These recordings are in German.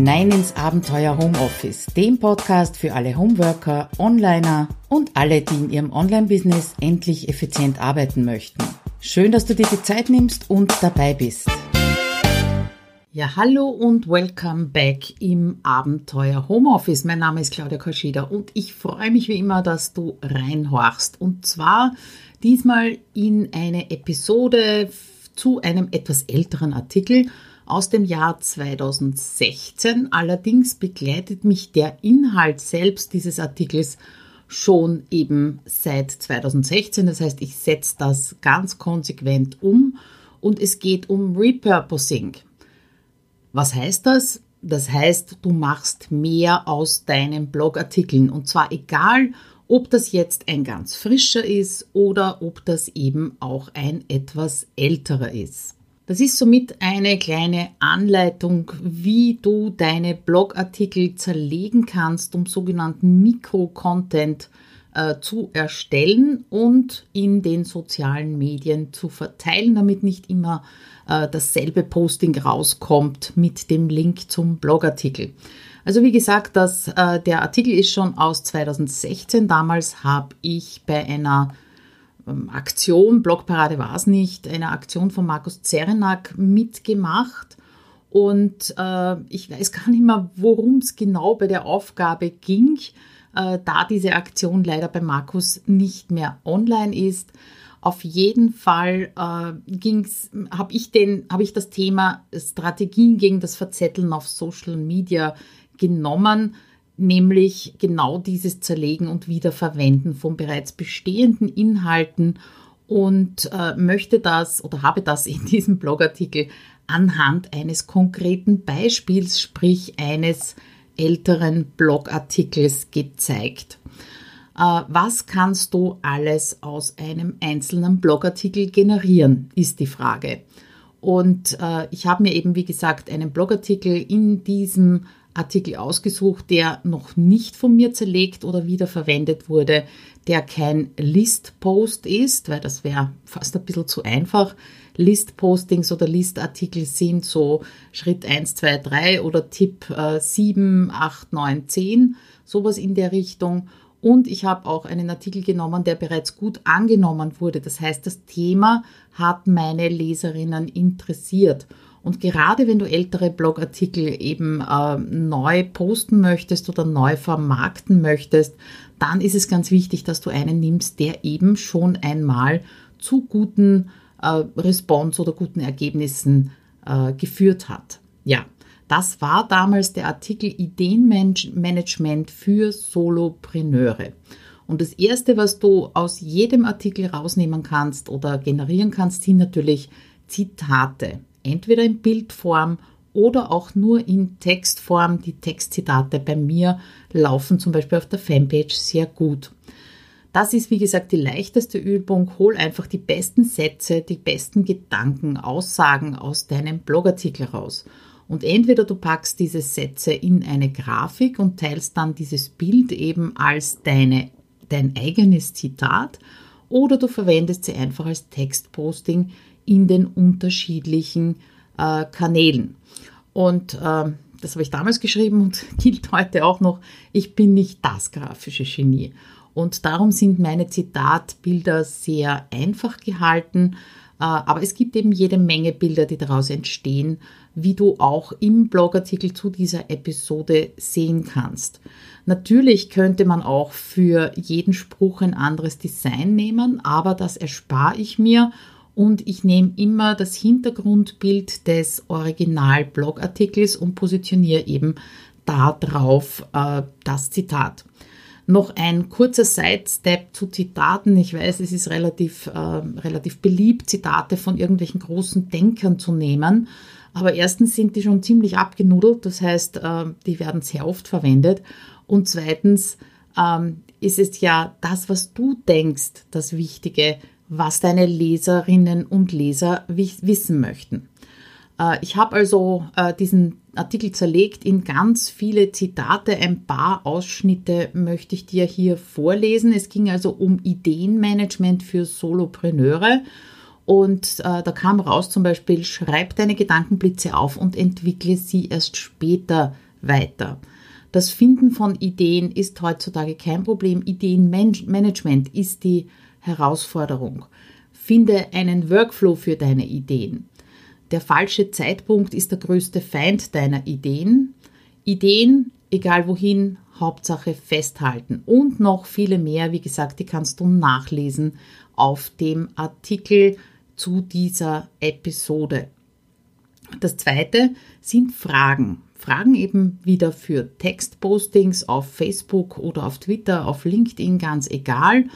hinein ins Abenteuer Homeoffice, dem Podcast für alle Homeworker, Onliner und alle, die in ihrem Online-Business endlich effizient arbeiten möchten. Schön, dass du dir die Zeit nimmst und dabei bist. Ja, hallo und welcome back im Abenteuer Homeoffice. Mein Name ist Claudia Koschida und ich freue mich wie immer, dass du reinhorchst. Und zwar diesmal in eine Episode zu einem etwas älteren Artikel aus dem Jahr 2016. Allerdings begleitet mich der Inhalt selbst dieses Artikels schon eben seit 2016. Das heißt, ich setze das ganz konsequent um und es geht um Repurposing. Was heißt das? Das heißt, du machst mehr aus deinen Blogartikeln und zwar egal, ob das jetzt ein ganz frischer ist oder ob das eben auch ein etwas älterer ist. Das ist somit eine kleine Anleitung, wie du deine Blogartikel zerlegen kannst, um sogenannten Mikro-Content äh, zu erstellen und in den sozialen Medien zu verteilen, damit nicht immer äh, dasselbe Posting rauskommt mit dem Link zum Blogartikel. Also wie gesagt, das, äh, der Artikel ist schon aus 2016. Damals habe ich bei einer Aktion, Blogparade war es nicht, eine Aktion von Markus Zerenak mitgemacht. Und äh, ich weiß gar nicht mehr, worum es genau bei der Aufgabe ging, äh, da diese Aktion leider bei Markus nicht mehr online ist. Auf jeden Fall äh, habe ich den, habe ich das Thema Strategien gegen das Verzetteln auf Social Media genommen nämlich genau dieses Zerlegen und Wiederverwenden von bereits bestehenden Inhalten und äh, möchte das oder habe das in diesem Blogartikel anhand eines konkreten Beispiels, sprich eines älteren Blogartikels gezeigt. Äh, was kannst du alles aus einem einzelnen Blogartikel generieren, ist die Frage. Und äh, ich habe mir eben, wie gesagt, einen Blogartikel in diesem Artikel ausgesucht, der noch nicht von mir zerlegt oder wiederverwendet wurde, der kein List-Post ist, weil das wäre fast ein bisschen zu einfach. List-Postings oder List-Artikel sind so Schritt 1, 2, 3 oder Tipp äh, 7, 8, 9, 10, sowas in der Richtung. Und ich habe auch einen Artikel genommen, der bereits gut angenommen wurde. Das heißt, das Thema hat meine Leserinnen interessiert. Und gerade wenn du ältere Blogartikel eben äh, neu posten möchtest oder neu vermarkten möchtest, dann ist es ganz wichtig, dass du einen nimmst, der eben schon einmal zu guten äh, Response oder guten Ergebnissen äh, geführt hat. Ja, das war damals der Artikel Ideenmanagement für Solopreneure. Und das Erste, was du aus jedem Artikel rausnehmen kannst oder generieren kannst, sind natürlich Zitate entweder in Bildform oder auch nur in Textform. Die Textzitate bei mir laufen zum Beispiel auf der Fanpage sehr gut. Das ist, wie gesagt, die leichteste Übung. Hol einfach die besten Sätze, die besten Gedanken, Aussagen aus deinem Blogartikel raus. Und entweder du packst diese Sätze in eine Grafik und teilst dann dieses Bild eben als deine, dein eigenes Zitat, oder du verwendest sie einfach als Textposting in den unterschiedlichen äh, Kanälen. Und äh, das habe ich damals geschrieben und gilt heute auch noch, ich bin nicht das grafische Genie. Und darum sind meine Zitatbilder sehr einfach gehalten, äh, aber es gibt eben jede Menge Bilder, die daraus entstehen, wie du auch im Blogartikel zu dieser Episode sehen kannst. Natürlich könnte man auch für jeden Spruch ein anderes Design nehmen, aber das erspare ich mir und ich nehme immer das Hintergrundbild des Original-Blogartikels und positioniere eben da drauf äh, das Zitat. Noch ein kurzer Sidestep zu Zitaten. Ich weiß, es ist relativ, äh, relativ beliebt, Zitate von irgendwelchen großen Denkern zu nehmen. Aber erstens sind die schon ziemlich abgenudelt, das heißt, äh, die werden sehr oft verwendet. Und zweitens ähm, ist es ja das, was du denkst, das Wichtige, was deine Leserinnen und Leser wissen möchten. Äh, ich habe also äh, diesen Artikel zerlegt in ganz viele Zitate. Ein paar Ausschnitte möchte ich dir hier vorlesen. Es ging also um Ideenmanagement für Solopreneure. Und äh, da kam raus zum Beispiel, schreib deine Gedankenblitze auf und entwickle sie erst später weiter. Das Finden von Ideen ist heutzutage kein Problem. Ideenmanagement ist die Herausforderung. Finde einen Workflow für deine Ideen. Der falsche Zeitpunkt ist der größte Feind deiner Ideen. Ideen, egal wohin, Hauptsache festhalten. Und noch viele mehr, wie gesagt, die kannst du nachlesen auf dem Artikel zu dieser Episode. Das zweite sind Fragen. Fragen eben wieder für Textpostings auf Facebook oder auf Twitter, auf LinkedIn, ganz egal.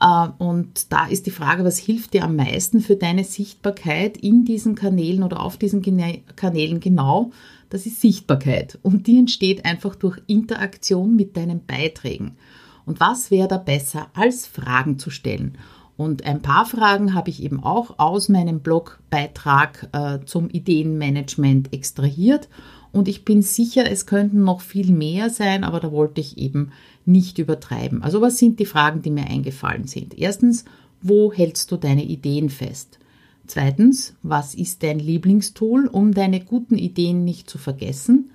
Äh, und da ist die Frage, was hilft dir am meisten für deine Sichtbarkeit in diesen Kanälen oder auf diesen Kanälen genau? Das ist Sichtbarkeit. Und die entsteht einfach durch Interaktion mit deinen Beiträgen. Und was wäre da besser, als Fragen zu stellen? Und ein paar Fragen habe ich eben auch aus meinem Blogbeitrag äh, zum Ideenmanagement extrahiert. Und ich bin sicher, es könnten noch viel mehr sein, aber da wollte ich eben nicht übertreiben. Also was sind die Fragen, die mir eingefallen sind? Erstens, wo hältst du deine Ideen fest? Zweitens, was ist dein Lieblingstool, um deine guten Ideen nicht zu vergessen?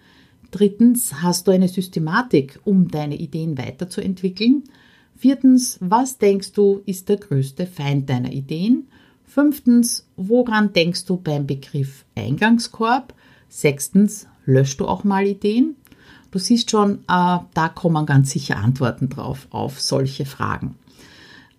Drittens, hast du eine Systematik, um deine Ideen weiterzuentwickeln? Viertens, was denkst du ist der größte Feind deiner Ideen? Fünftens, woran denkst du beim Begriff Eingangskorb? Sechstens, löschst du auch mal Ideen? Du siehst schon, äh, da kommen ganz sicher Antworten drauf auf solche Fragen.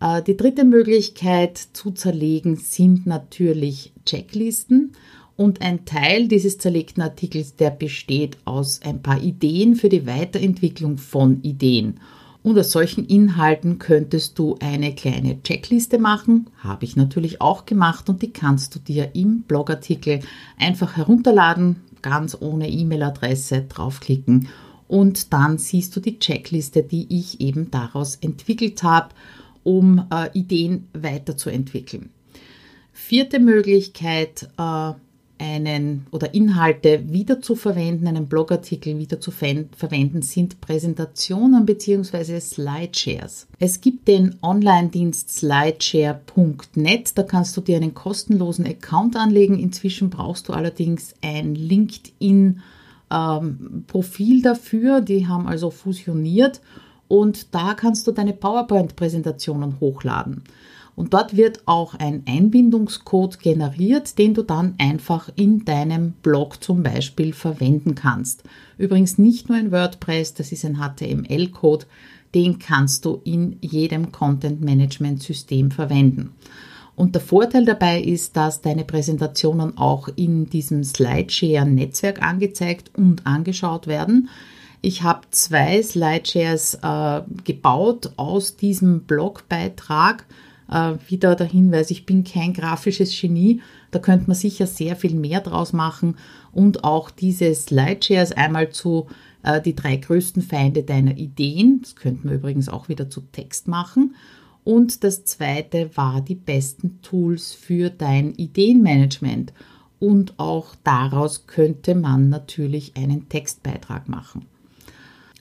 Äh, die dritte Möglichkeit zu zerlegen sind natürlich Checklisten. Und ein Teil dieses zerlegten Artikels, der besteht aus ein paar Ideen für die Weiterentwicklung von Ideen. Aus solchen Inhalten könntest du eine kleine Checkliste machen. Habe ich natürlich auch gemacht und die kannst du dir im Blogartikel einfach herunterladen, ganz ohne E-Mail-Adresse draufklicken und dann siehst du die Checkliste, die ich eben daraus entwickelt habe, um äh, Ideen weiterzuentwickeln. Vierte Möglichkeit, äh, einen oder Inhalte wieder zu verwenden, einen Blogartikel wieder zu verwenden, sind Präsentationen bzw. Slideshares. Es gibt den Online-Dienst slideshare.net, da kannst du dir einen kostenlosen Account anlegen. Inzwischen brauchst du allerdings ein LinkedIn ähm, Profil dafür, die haben also fusioniert und da kannst du deine PowerPoint-Präsentationen hochladen. Und dort wird auch ein Einbindungscode generiert, den du dann einfach in deinem Blog zum Beispiel verwenden kannst. Übrigens nicht nur in WordPress, das ist ein HTML-Code, den kannst du in jedem Content-Management-System verwenden. Und der Vorteil dabei ist, dass deine Präsentationen auch in diesem Slideshare-Netzwerk angezeigt und angeschaut werden. Ich habe zwei Slideshares äh, gebaut aus diesem Blogbeitrag äh, wieder der Hinweis, ich bin kein grafisches Genie, da könnte man sicher sehr viel mehr draus machen und auch diese Slideshares einmal zu äh, die drei größten Feinde deiner Ideen, das könnte man übrigens auch wieder zu Text machen. Und das zweite war die besten Tools für dein Ideenmanagement. Und auch daraus könnte man natürlich einen Textbeitrag machen.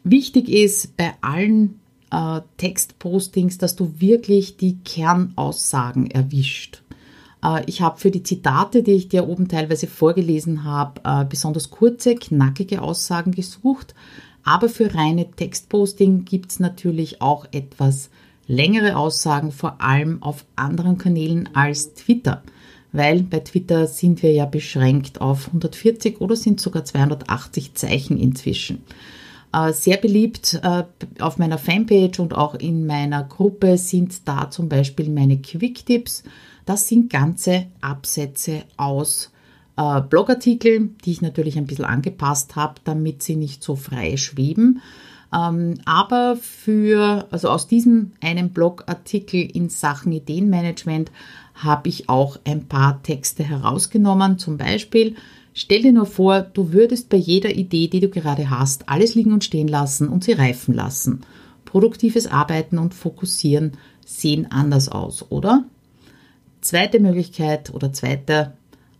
Wichtig ist bei allen äh, Textpostings, dass du wirklich die Kernaussagen erwischt. Äh, ich habe für die Zitate, die ich dir oben teilweise vorgelesen habe, äh, besonders kurze, knackige Aussagen gesucht. Aber für reine Textposting gibt es natürlich auch etwas längere Aussagen, vor allem auf anderen Kanälen als Twitter. Weil bei Twitter sind wir ja beschränkt auf 140 oder sind sogar 280 Zeichen inzwischen. Äh, sehr beliebt äh, auf meiner Fanpage und auch in meiner Gruppe sind da zum Beispiel meine Quick-Tipps. Das sind ganze Absätze aus äh, Blogartikeln, die ich natürlich ein bisschen angepasst habe, damit sie nicht so frei schweben. Ähm, aber für, also aus diesem einen Blogartikel in Sachen Ideenmanagement habe ich auch ein paar Texte herausgenommen. Zum Beispiel Stell dir nur vor, du würdest bei jeder Idee, die du gerade hast, alles liegen und stehen lassen und sie reifen lassen. Produktives Arbeiten und Fokussieren sehen anders aus, oder? Zweite Möglichkeit oder zweiter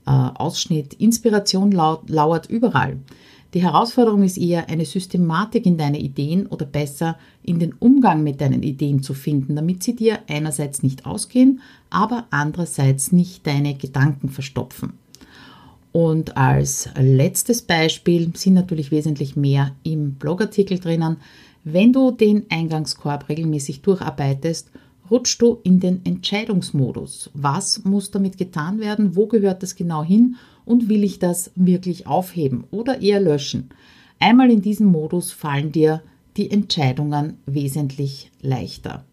äh, Ausschnitt, Inspiration lauert überall. Die Herausforderung ist eher, eine Systematik in deine Ideen oder besser in den Umgang mit deinen Ideen zu finden, damit sie dir einerseits nicht ausgehen, aber andererseits nicht deine Gedanken verstopfen. Und als letztes Beispiel sind natürlich wesentlich mehr im Blogartikel drinnen. Wenn du den Eingangskorb regelmäßig durcharbeitest, rutschst du in den Entscheidungsmodus. Was muss damit getan werden? Wo gehört das genau hin? Und will ich das wirklich aufheben oder eher löschen? Einmal in diesem Modus fallen dir die Entscheidungen wesentlich leichter.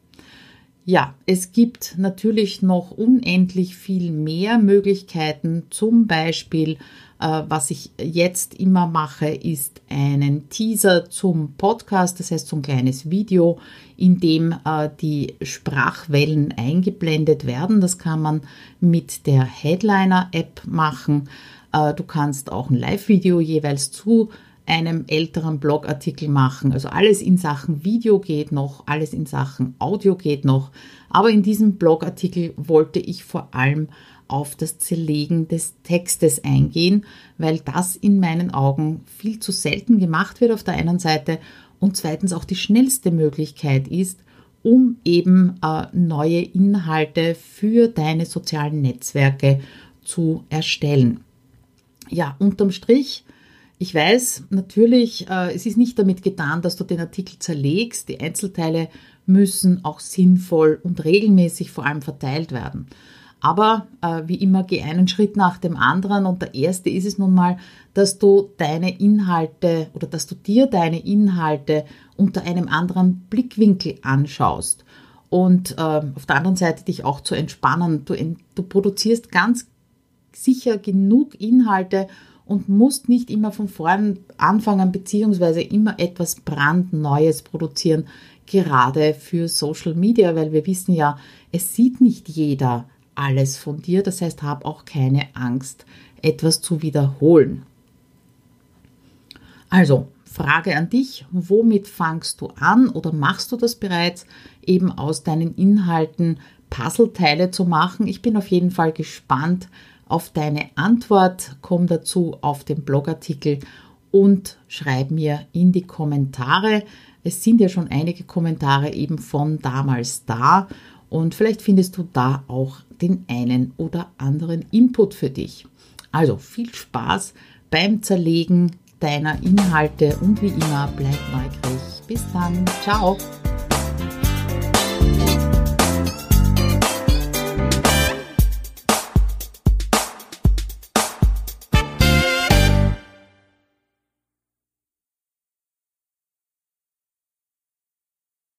Ja, es gibt natürlich noch unendlich viel mehr Möglichkeiten. Zum Beispiel, äh, was ich jetzt immer mache, ist einen Teaser zum Podcast, das heißt so ein kleines Video, in dem äh, die Sprachwellen eingeblendet werden. Das kann man mit der Headliner-App machen. Äh, du kannst auch ein Live-Video jeweils zu einem älteren Blogartikel machen. Also alles in Sachen Video geht noch, alles in Sachen Audio geht noch. Aber in diesem Blogartikel wollte ich vor allem auf das Zerlegen des Textes eingehen, weil das in meinen Augen viel zu selten gemacht wird auf der einen Seite und zweitens auch die schnellste Möglichkeit ist, um eben äh, neue Inhalte für deine sozialen Netzwerke zu erstellen. Ja, unterm Strich ich weiß natürlich, äh, es ist nicht damit getan, dass du den Artikel zerlegst. Die Einzelteile müssen auch sinnvoll und regelmäßig vor allem verteilt werden. Aber äh, wie immer, geh einen Schritt nach dem anderen. Und der erste ist es nun mal, dass du deine Inhalte oder dass du dir deine Inhalte unter einem anderen Blickwinkel anschaust. Und äh, auf der anderen Seite dich auch zu entspannen. Du, du produzierst ganz sicher genug Inhalte, und musst nicht immer von vorn anfangen, beziehungsweise immer etwas brandneues produzieren, gerade für Social Media, weil wir wissen ja, es sieht nicht jeder alles von dir. Das heißt, hab auch keine Angst, etwas zu wiederholen. Also, Frage an dich, womit fangst du an oder machst du das bereits, eben aus deinen Inhalten Puzzleteile zu machen? Ich bin auf jeden Fall gespannt, auf deine Antwort. Komm dazu auf den Blogartikel und schreib mir in die Kommentare. Es sind ja schon einige Kommentare eben von damals da und vielleicht findest du da auch den einen oder anderen Input für dich. Also viel Spaß beim Zerlegen deiner Inhalte und wie immer bleib neugierig. Bis dann, ciao!